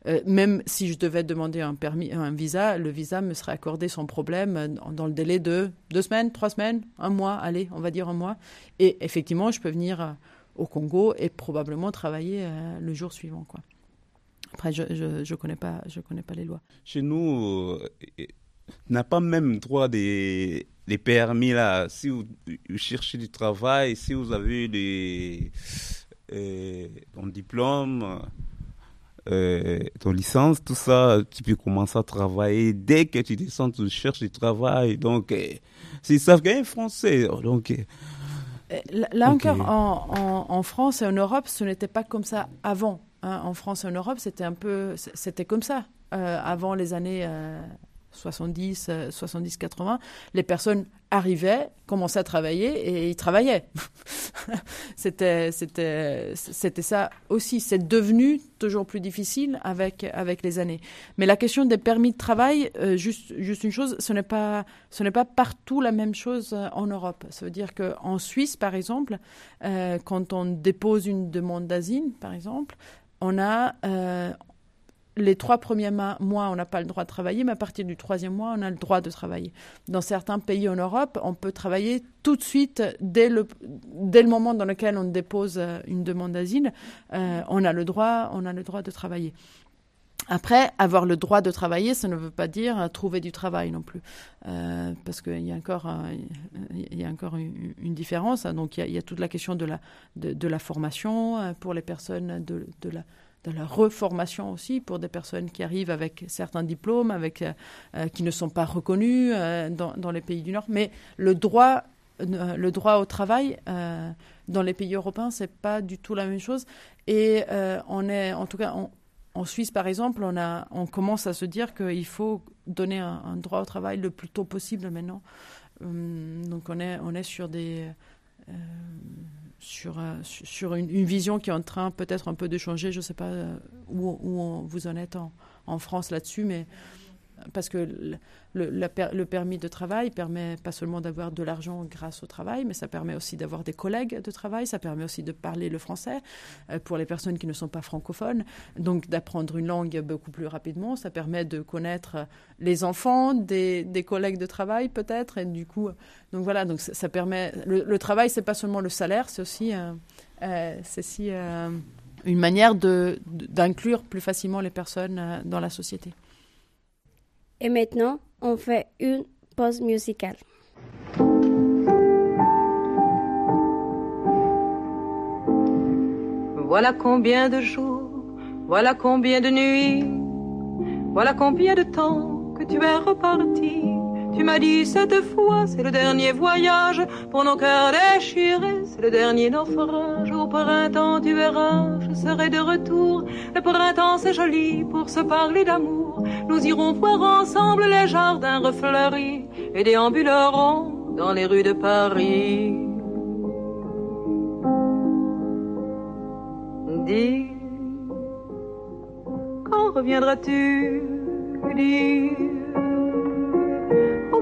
Speaker 6: Euh, même si je devais demander un permis, un visa, le visa me serait accordé sans problème dans le délai de deux semaines, trois semaines, un mois, allez, on va dire un mois. Et effectivement, je peux venir au Congo et probablement travailler euh, le jour suivant. Après, je ne je, connais, pas, je connais pas les lois.
Speaker 1: Chez nous, euh, n'a pas même droit des, des permis là. Si vous, cherchez du travail, si vous avez des, euh, ton diplôme, euh, ton licence, tout ça, tu peux commencer à travailler dès que tu descends, tu cherches du travail. Donc, c'est ça qu'un Français. Donc,
Speaker 6: euh, là encore, en, France et en Europe, ce n'était pas comme ça avant. Hein. En France et en Europe, c'était un peu, c'était comme ça euh, avant les années euh, 70, 70, 80, les personnes arrivaient, commençaient à travailler et ils travaillaient. c'était, c'était, c'était ça aussi. C'est devenu toujours plus difficile avec, avec les années. Mais la question des permis de travail, euh, juste, juste une chose, ce n'est pas, ce n'est pas partout la même chose euh, en Europe. Ça veut dire qu'en Suisse, par exemple, euh, quand on dépose une demande d'asile, par exemple, on a, les trois premiers mois, on n'a pas le droit de travailler, mais à partir du troisième mois, on a le droit de travailler. Dans certains pays en Europe, on peut travailler tout de suite, dès le, dès le moment dans lequel on dépose euh, une demande d'asile, euh, on, a le droit, on a le droit de travailler. Après, avoir le droit de travailler, ça ne veut pas dire euh, trouver du travail non plus, parce qu'il y a encore, il y a encore une, différence. Donc, il y, a, toute la question de la, de, la formation pour les personnes de, de la de la reformation aussi pour des personnes qui arrivent avec certains diplômes, avec, euh, euh, qui ne sont pas reconnus euh, dans, les pays du Nord. Mais le droit, le droit au travail dans les pays européens, c'est pas du tout la même chose. Et on est, en tout cas, en Suisse, par exemple, on, a, on commence à se dire qu'il faut donner un, droit au travail le plus tôt possible maintenant. Hum, donc on est, on est sur des sur, euh, sur une, vision qui est en train peut-être un peu de changer. Je ne sais pas euh, où, où vous en êtes en, en France là-dessus, mais parce que le, le, permis de travail permet pas seulement d'avoir de l'argent grâce au travail, mais ça permet aussi d'avoir des collègues de travail, ça permet aussi de parler le français euh, pour les personnes qui ne sont pas francophones, donc d'apprendre une langue beaucoup plus rapidement, ça permet de connaître les enfants des, collègues de travail peut-être, et du coup, donc voilà, donc ça, permet, le, travail c'est pas seulement le salaire, c'est aussi, euh, euh, c'est aussi une manière d'inclure plus facilement les personnes dans la société.
Speaker 8: Et maintenant, on fait une pause musicale.
Speaker 11: Voilà combien de jours, voilà combien de nuits, voilà combien de temps que tu es reparti. Tu m'as dit cette fois, c'est le dernier voyage pour nos cœurs déchirés, c'est le dernier naufrage. Au printemps, tu verras, je serai de retour. Le printemps, c'est joli pour se parler d'amour. Nous irons voir ensemble les jardins refleuris et déambulerons dans les rues de Paris. Dis Quand reviendras-tu Au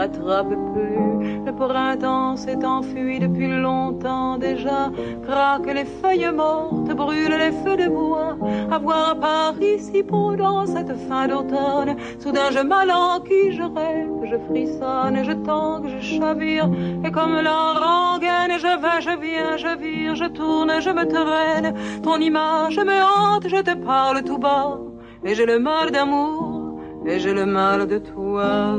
Speaker 11: rattrape plus. Le printemps s'est enfui depuis longtemps déjà. Craquent les feuilles mortes, brûlent les feux de bois. À voir Paris si dans cette fin d'automne. Soudain je m'alanquille, je rêve, je frissonne, je tangue, je chavire. Et comme la rengaine, je vais, je viens, je vire, je tourne, je me traîne. Ton image me hante, je te parle tout bas. Et j'ai le mal d'amour, et j'ai le mal de toi.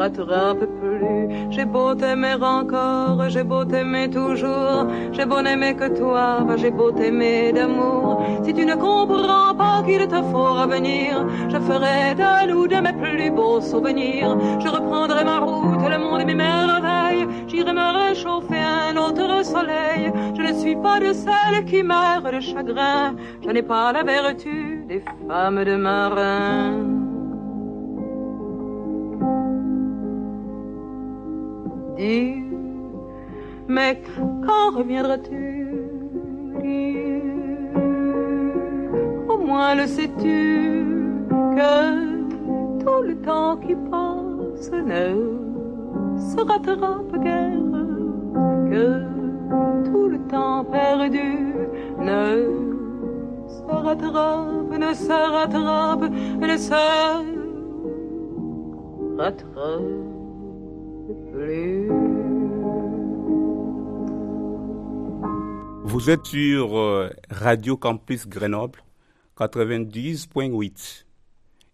Speaker 11: rattrape plus. J'ai beau t'aimer encore, j'ai beau t'aimer toujours, j'ai beau n'aimer que toi, j'ai beau t'aimer d'amour. Si tu ne comprends pas qu'il te faut revenir, je ferai de nous de mes plus beaux souvenirs. Je reprendrai ma route, le monde et mes merveilles. J'irai me réchauffer un autre soleil. Je ne suis pas de celles qui meurent de chagrin. Je n'ai pas la vertu des femmes de marin. Mais quand reviendras-tu? Au moins le sais-tu que tout le temps qui passe ne se rattrape guère, que tout le temps perdu ne se rattrape, ne se rattrape, ne se rattrape plus.
Speaker 7: Vous êtes sur euh, Radio Campus Grenoble 90.8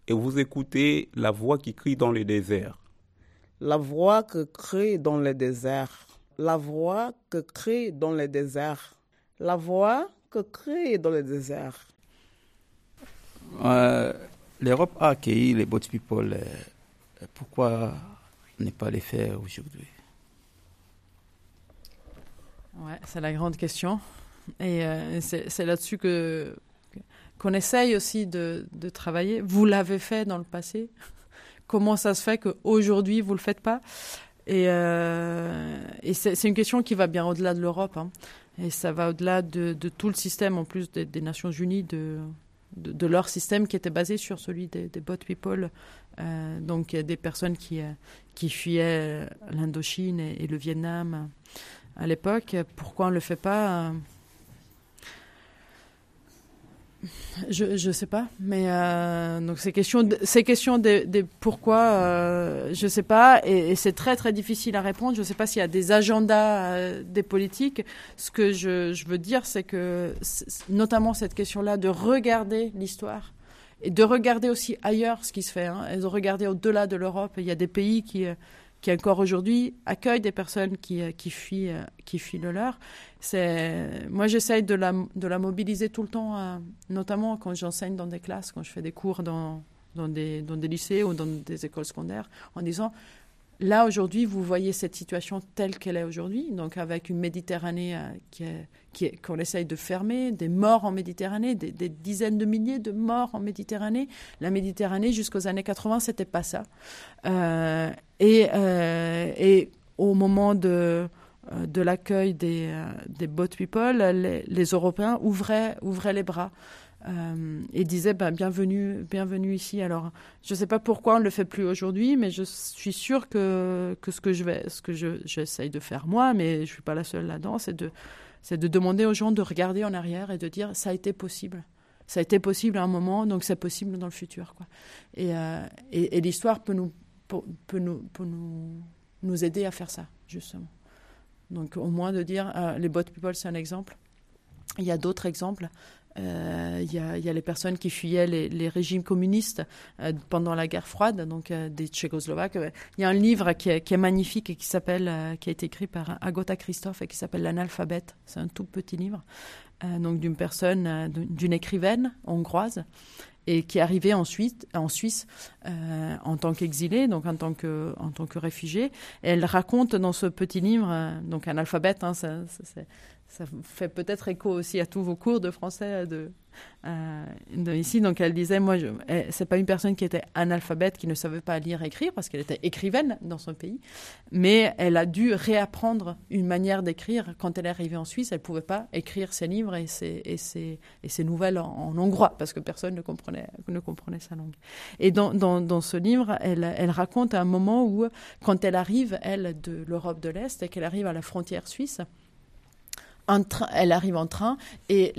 Speaker 7: et vous écoutez La voix qui crie dans le désert.
Speaker 2: La voix que crie dans le désert. La voix que crie dans le désert. La voix que crie dans le désert.
Speaker 5: Euh, L'Europe a accueilli les boat people. euh, pourquoi ne pas les faire aujourd'hui
Speaker 6: Ouais, c'est la grande question. Et euh, c'est là-dessus que qu'on essaye aussi de, de travailler. Vous l'avez fait dans le passé. Comment ça se fait qu'aujourd'hui, vous ne le faites pas? Et, euh, et c'est une question qui va bien au-delà de l'Europe. hein. Et ça va au-delà de, de tout le système, en plus des, Nations Unies, de, de, leur système qui était basé sur celui des, boat people. Euh, donc, des personnes qui, euh, qui fuyaient l'Indochine et, le Vietnam euh, à l'époque. Pourquoi on ne le fait pas euh, je ne sais pas, mais euh, donc ces questions, de- ces questions des des pourquoi, euh, je sais pas, et, c'est très très difficile à répondre. Je sais pas s'il y a des agendas euh, des politiques. Ce que je, je veux dire, c'est que notamment cette question-là de regarder l'histoire et de regarder aussi ailleurs ce qui se fait, hein, et de regarder au-delà de l'Europe. Il y a des pays qui euh, qui encore aujourd'hui accueillent des personnes qui, euh, qui fuient euh, qui fuient le leur. C'est moi j'essaye de la de la mobiliser tout le temps, notamment quand j'enseigne dans des classes, quand je fais des cours dans dans des dans des lycées ou dans des écoles secondaires, en disant là aujourd'hui vous voyez cette situation telle qu'elle est aujourd'hui, donc avec une Méditerranée euh, qu'on essaye de fermer, des morts en Méditerranée, des, dizaines de milliers de morts en Méditerranée. La Méditerranée jusqu'aux années 80 c'était pas ça. Euh, et, euh, et au moment de, euh, l'accueil des, boat people, les, Européens ouvraient les bras euh, et disaient ben, bienvenue, bienvenue ici. Alors, je ne sais pas pourquoi on ne le fait plus aujourd'hui, mais je suis sûre que, que ce que je vais, ce que je, j'essaye de faire moi, mais je ne suis pas la seule là-dedans, c'est de, de demander aux gens de regarder en arrière et de dire ça a été possible. Ça a été possible à un moment, donc c'est possible dans le futur. Quoi. Et, euh, et, l'histoire peut nous peut nous, peut nous, nous aider à faire ça, justement. Donc, au moins de dire, euh, les bot people, c'est un exemple. Il y a d'autres exemples. Euh, il y, a, les personnes qui fuyaient les, régimes communistes euh, pendant la guerre froide, donc euh, des Tchécoslovaques. Il y a un livre qui est, magnifique et qui s'appelle, qui a été écrit par Agota Christophe et qui s'appelle L'analphabète. C'est un tout petit livre, donc d'une personne, d'une écrivaine hongroise et qui est arrivée en Suisse, en, Suisse en tant qu'exilée, donc en tant que, tant que réfugiée. Elle raconte dans ce petit livre, donc un alphabet, hein, ça, fait peut-être écho aussi à tous vos cours de français de, euh, ici. Donc elle disait, moi, c'est pas une personne qui était analphabète, qui ne savait pas lire écrire, parce qu'elle était écrivaine dans son pays, mais elle a dû réapprendre une manière d'écrire. Quand elle est arrivée en Suisse, elle pouvait pas écrire ses livres et ses, et ses, et ses nouvelles en, hongrois, parce que personne ne comprenait, ne comprenait sa langue. Et dans, dans, dans ce livre, elle, elle raconte un moment où, quand elle arrive, elle, de l'Europe de l'Est, et qu'elle arrive à la frontière suisse, elle arrive en train et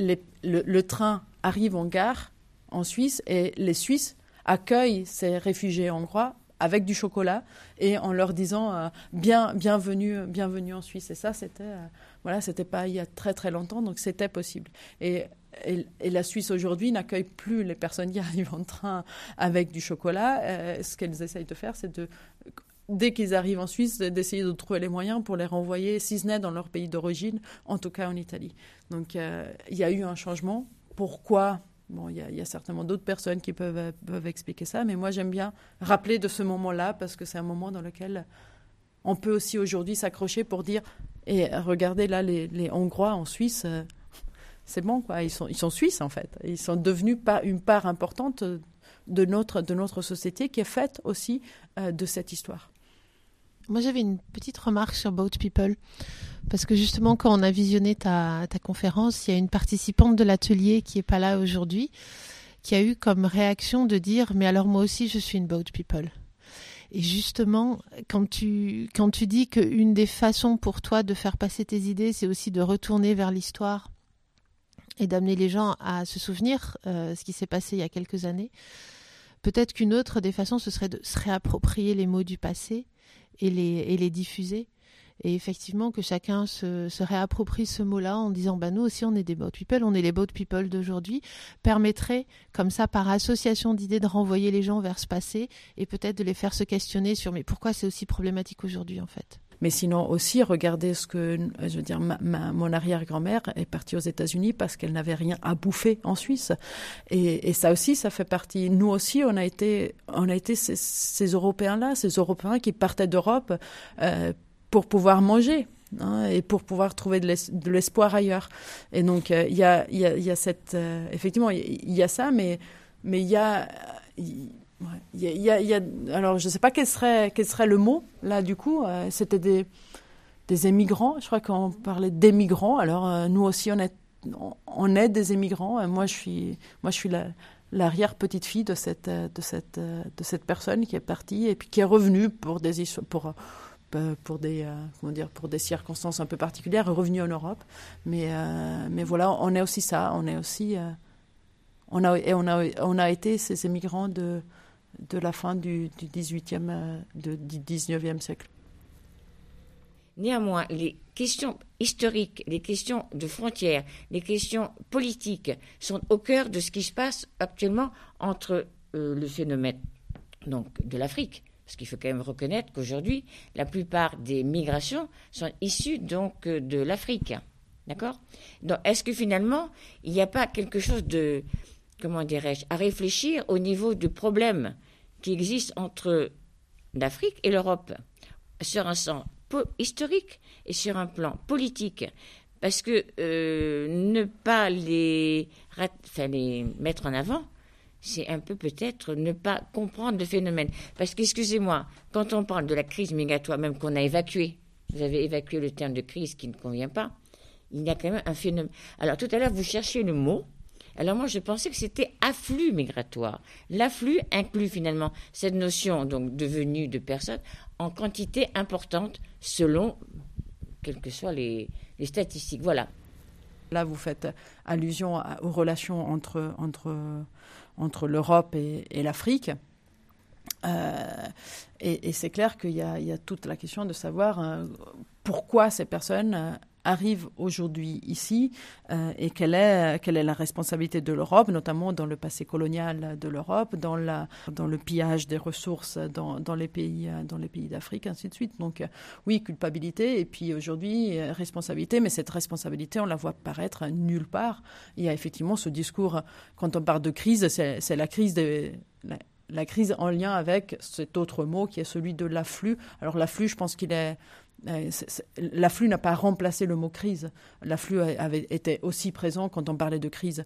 Speaker 6: le, train arrive en gare en Suisse et les Suisses accueillent ces réfugiés hongrois avec du chocolat et en leur disant euh, bien bienvenue bienvenue en Suisse. Et ça c'était euh, voilà c'était pas il y a très très longtemps donc c'était possible. Et, et, la Suisse aujourd'hui n'accueille plus les personnes qui arrivent en train avec du chocolat. Euh, ce qu'elles essayent de faire c'est de dès qu'ils arrivent en Suisse, d'essayer de trouver les moyens pour les renvoyer, si ce n'est dans leur pays d'origine, en tout cas en Italie. Donc euh, il y a eu un changement. Pourquoi? Bon, il y, a certainement d'autres personnes qui peuvent, peuvent expliquer ça, mais moi j'aime bien rappeler de ce moment-là parce que c'est un moment dans lequel on peut aussi aujourd'hui s'accrocher pour dire et regardez là les, Hongrois en Suisse, euh, c'est bon quoi, ils sont, ils sont suisses en fait, ils sont devenus pas une part importante de notre, de notre société qui est faite aussi euh, de cette histoire.
Speaker 12: Moi, j'avais une petite remarque sur Boat People. Parce que justement, quand on a visionné ta, conférence, il y a une participante de l'atelier qui n'est pas là aujourd'hui, qui a eu comme réaction de dire Mais alors, moi aussi, je suis une Boat People. Et justement, quand tu, quand tu dis qu'une des façons pour toi de faire passer tes idées, c'est aussi de retourner vers l'histoire et d'amener les gens à se souvenir euh, ce qui s'est passé il y a quelques années, peut-être qu'une autre des façons, ce serait de se réapproprier les mots du passé et les, diffuser. Et effectivement, que chacun se, se réapproprie ce mot-là en disant bah, nous aussi, on est des boat people, on est les boat people d'aujourd'hui, permettrait, comme ça, par association d'idées, de renvoyer les gens vers ce passé et peut-être de les faire se questionner sur mais pourquoi c'est aussi problématique aujourd'hui, en fait?
Speaker 6: Mais sinon aussi regardez ce que je veux dire mon arrière-grand-mère est partie aux États-Unis parce qu'elle n'avait rien à bouffer en Suisse et, ça aussi ça fait partie nous aussi on a été on a été ces, ces Européens là ces Européens qui partaient d'Europe euh, pour pouvoir manger Hein, et pour pouvoir trouver de l'espoir ailleurs. Et donc, euh, il y, a, y, a, y, a, cette. Euh, effectivement, il y, a ça, mais il y a. Alors, je ne sais pas quel serait, quel serait le mot, là, du coup. Euh, C'était des, des émigrants. Je crois qu'on parlait d'émigrants. Alors, euh, nous aussi, on est, on est des émigrants. moi, je suis, moi, je suis la, l'arrière-petite-fille de cette, de, cette, de cette personne qui est partie et puis qui est revenue pour des, pour, euh, pour des, comment dire, pour des circonstances un peu particulières, revenue en Europe. Mais, mais voilà, on est aussi ça. On est aussi. on a, et on, a, on a été ces émigrants de de la fin du, du 18e, euh, 19e siècle.
Speaker 13: Néanmoins, les questions historiques, les questions de frontières, les questions politiques sont au cœur de ce qui se passe actuellement entre euh, le phénomène donc, de l'Afrique. Parce qu'il faut quand même reconnaître qu'aujourd'hui, la plupart des migrations sont issues donc euh, de l'Afrique. D'accord? Donc, est-ce que finalement, il n'y a pas quelque chose de, comment dirais-je, à réfléchir au niveau du problème qui existe entre l'Afrique et l'Europe sur un sens historique et sur un plan politique. Parce que euh, ne pas les, mettre en avant, c'est un peu peut-être ne pas comprendre le phénomène. Parce que, excusez-moi, quand on parle de la crise migratoire, même qu'on a évacuée, vous avez évacué le terme de crise qui ne convient pas, il y a quand même un phénomène. Alors tout à l'heure, vous cherchiez le mot, alors moi, je pensais que c'était afflux migratoire. L'afflux inclut finalement cette notion donc de venue de personnes en quantité importante selon quelles que soient les, statistiques. Voilà.
Speaker 6: Là, vous faites allusion aux relations entre, entre, entre l'Europe et, l'Afrique. Euh, et, c'est clair qu'il y, a toute la question de savoir euh, pourquoi ces personnes euh, arrive aujourd'hui ici euh, et quelle est, quelle est la responsabilité de l'Europe, notamment dans le passé colonial de l'Europe, dans, dans le pillage des ressources dans, dans les pays, pays d'Afrique, ainsi de suite. Donc oui, culpabilité et puis aujourd'hui responsabilité, mais cette responsabilité, on la voit paraître nulle part. Il y a effectivement ce discours, quand on parle de crise, c'est la crise des crise en lien avec cet autre mot qui est celui de l'afflux. Alors l'afflux, je pense qu'il est, euh, L'afflux n'a pas remplacé le mot crise. L'afflux avait été aussi présent quand on parlait de crise.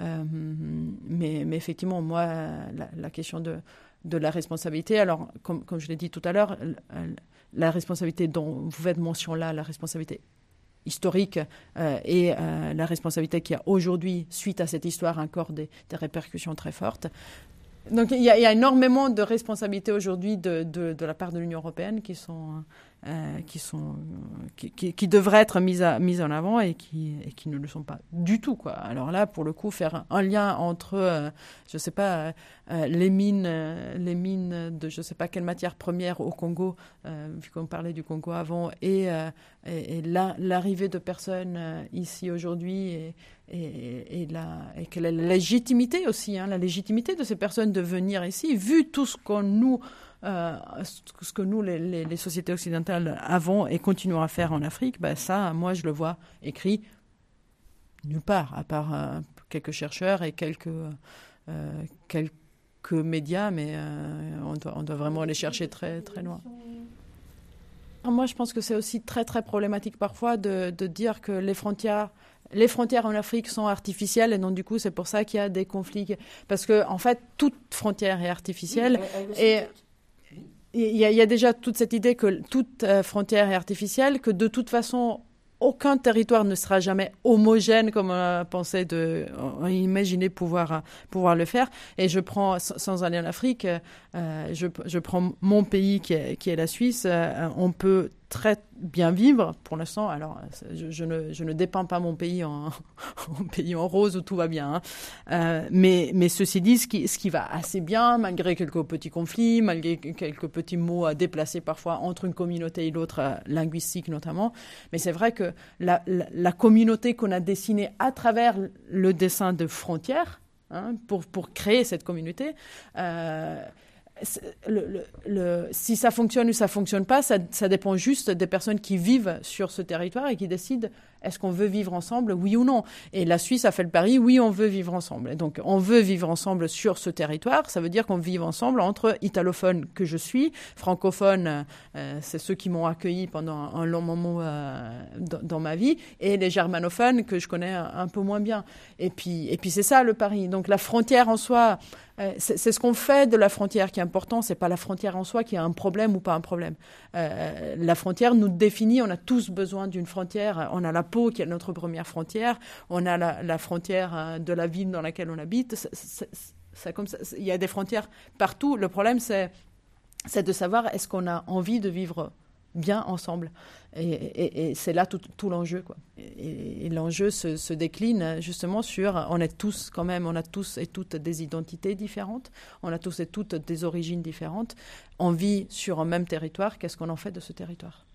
Speaker 6: Euh, mais, effectivement, moi, la, question de, la responsabilité, alors, comme, je l'ai dit tout à l'heure, la responsabilité dont vous faites mention là, la responsabilité historique euh, et la responsabilité qui a aujourd'hui, suite à cette histoire, encore des répercussions très fortes. Donc il y, a, énormément de responsabilités aujourd'hui de, de, la part de l'Union européenne qui sont euh, qui, sont, qui, qui, devraient être mises, en avant et qui, et qui ne le sont pas du tout. Quoi. Alors là, pour le coup, faire un lien entre, euh, je ne sais pas, euh, les, mines, les mines de je ne sais pas quelle matière première au Congo, vu qu'on parlait du Congo avant, et, et, l'arrivée de personnes ici aujourd'hui et, et, la, et quelle légitimité aussi, hein, la légitimité de ces personnes de venir ici, vu tout ce qu'on nous euh, ce que nous, les, sociétés occidentales, avons et continuons à faire en Afrique, ben ça, moi, je le vois écrit nulle part, à part euh, quelques chercheurs et quelques, euh, quelques médias, mais on doit, on, doit, vraiment aller chercher très, très loin. Moi, je pense que c'est aussi très, très problématique parfois de, de dire que les frontières les frontières en Afrique sont artificielles et donc du coup c'est pour ça qu'il y a des conflits parce que en fait toute frontière est artificielle et il y, a, déjà toute cette idée que toute euh, frontière est artificielle, que de toute façon, aucun territoire ne sera jamais homogène comme on pensé de, on imaginé pouvoir, pouvoir le faire. Et je prends, sans aller en Afrique, euh, je, prends mon pays qui est, qui est la Suisse. Euh, on peut très bien vivre pour l'instant. Alors, je, ne, je, ne, dépeins pas mon pays en, pays en rose où tout va bien. Hein. Euh, mais, mais ceci dit, ce qui, ce qui va assez bien, malgré quelques petits conflits, malgré quelques petits mots à déplacer parfois entre une communauté et l'autre, euh, linguistique notamment. Mais c'est vrai que la, la, communauté qu'on a dessinée à travers le dessin de frontières, hein, pour, pour créer cette communauté, euh, si ça fonctionne ou ça fonctionne pas, ça, dépend juste des personnes qui vivent sur ce territoire et qui décident est-ce qu'on veut vivre ensemble, oui ou non? Et la Suisse a fait le pari, oui, on veut vivre ensemble. Et donc, on veut vivre ensemble sur ce territoire. Ça veut dire qu'on vit ensemble entre italophones que je suis, francophones, euh, c'est ceux qui m'ont accueilli pendant un long moment euh, dans, ma vie, et les germanophones que je connais un, peu moins bien. Et puis, et puis c'est ça le pari. Donc, la frontière en soi, euh, c'est ce qu'on fait de la frontière qui est important. C'est pas la frontière en soi qui a un problème ou pas un problème. la frontière nous définit. On a tous besoin d'une frontière. On a la qui est notre première frontière. On a la, frontière euh, de la ville dans laquelle on habite. Ça, ça, il y a des frontières partout. Le problème, c'est, de savoir est-ce qu'on a envie de vivre bien ensemble. Et, c'est là tout, l'enjeu. Quoi. Et, l'enjeu se, décline justement sur, on est tous quand même, on a tous et toutes des identités différentes, on a tous et toutes des origines différentes, on vit sur un même territoire, qu'est-ce qu'on en fait de ce territoire?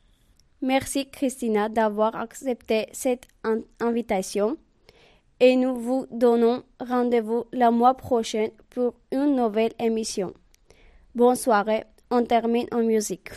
Speaker 8: Merci Christina d'avoir accepté cette invitation et nous vous donnons rendez-vous le mois prochain pour une nouvelle émission. Bonne soirée, on termine en musique.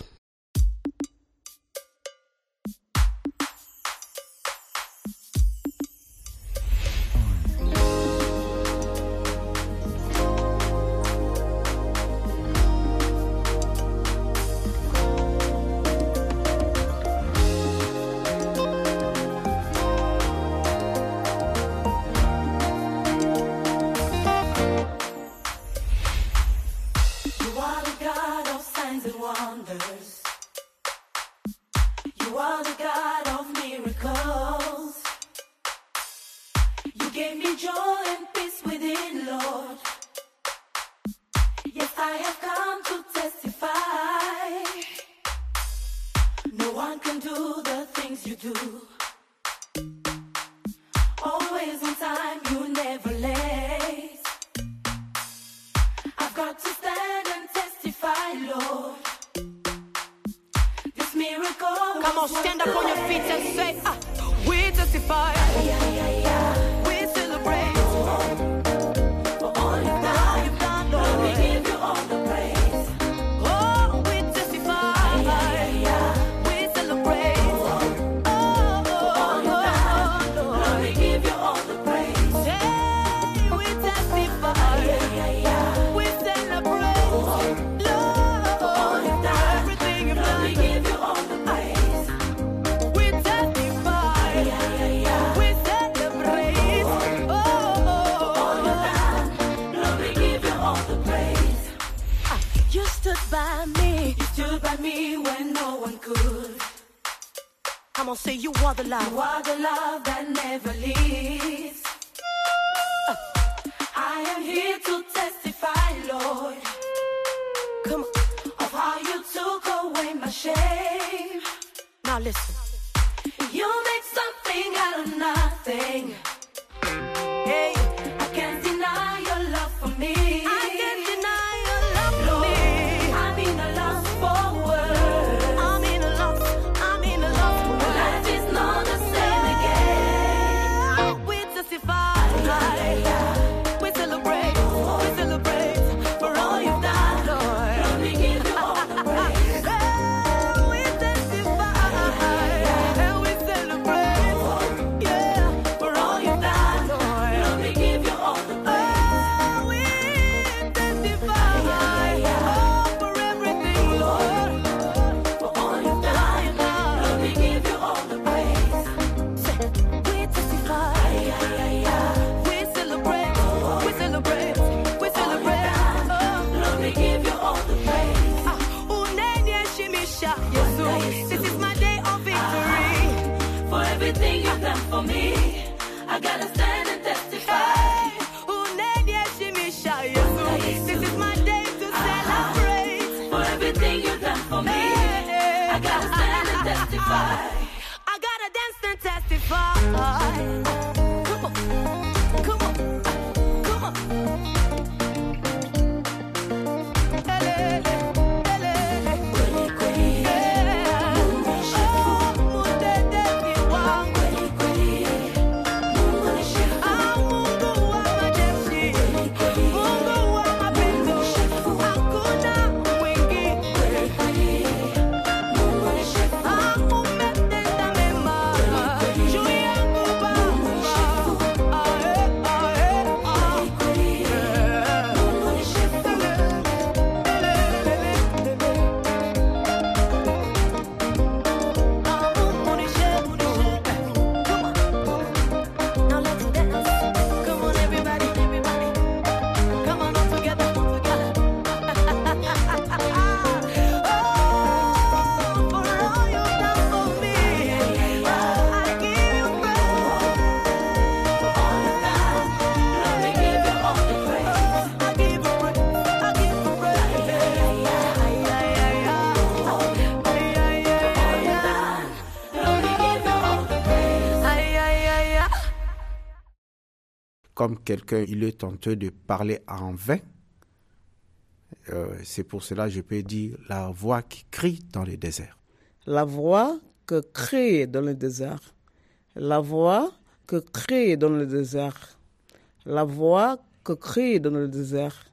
Speaker 14: Come on, say
Speaker 10: you are the love. You are the love that never leaves. Uh. I am here to testify, Lord. Come on. Of how you took away my shame. Now listen. You make something out of nothing. testify. I gotta dance and testify.
Speaker 14: quelqu'un, il est tenté de parler en vain. Euh, c'est pour cela, je peux dire, la voix qui crie dans le désert.
Speaker 2: La voix que crie dans le désert. La voix que crie dans le désert. La voix que crie dans le désert.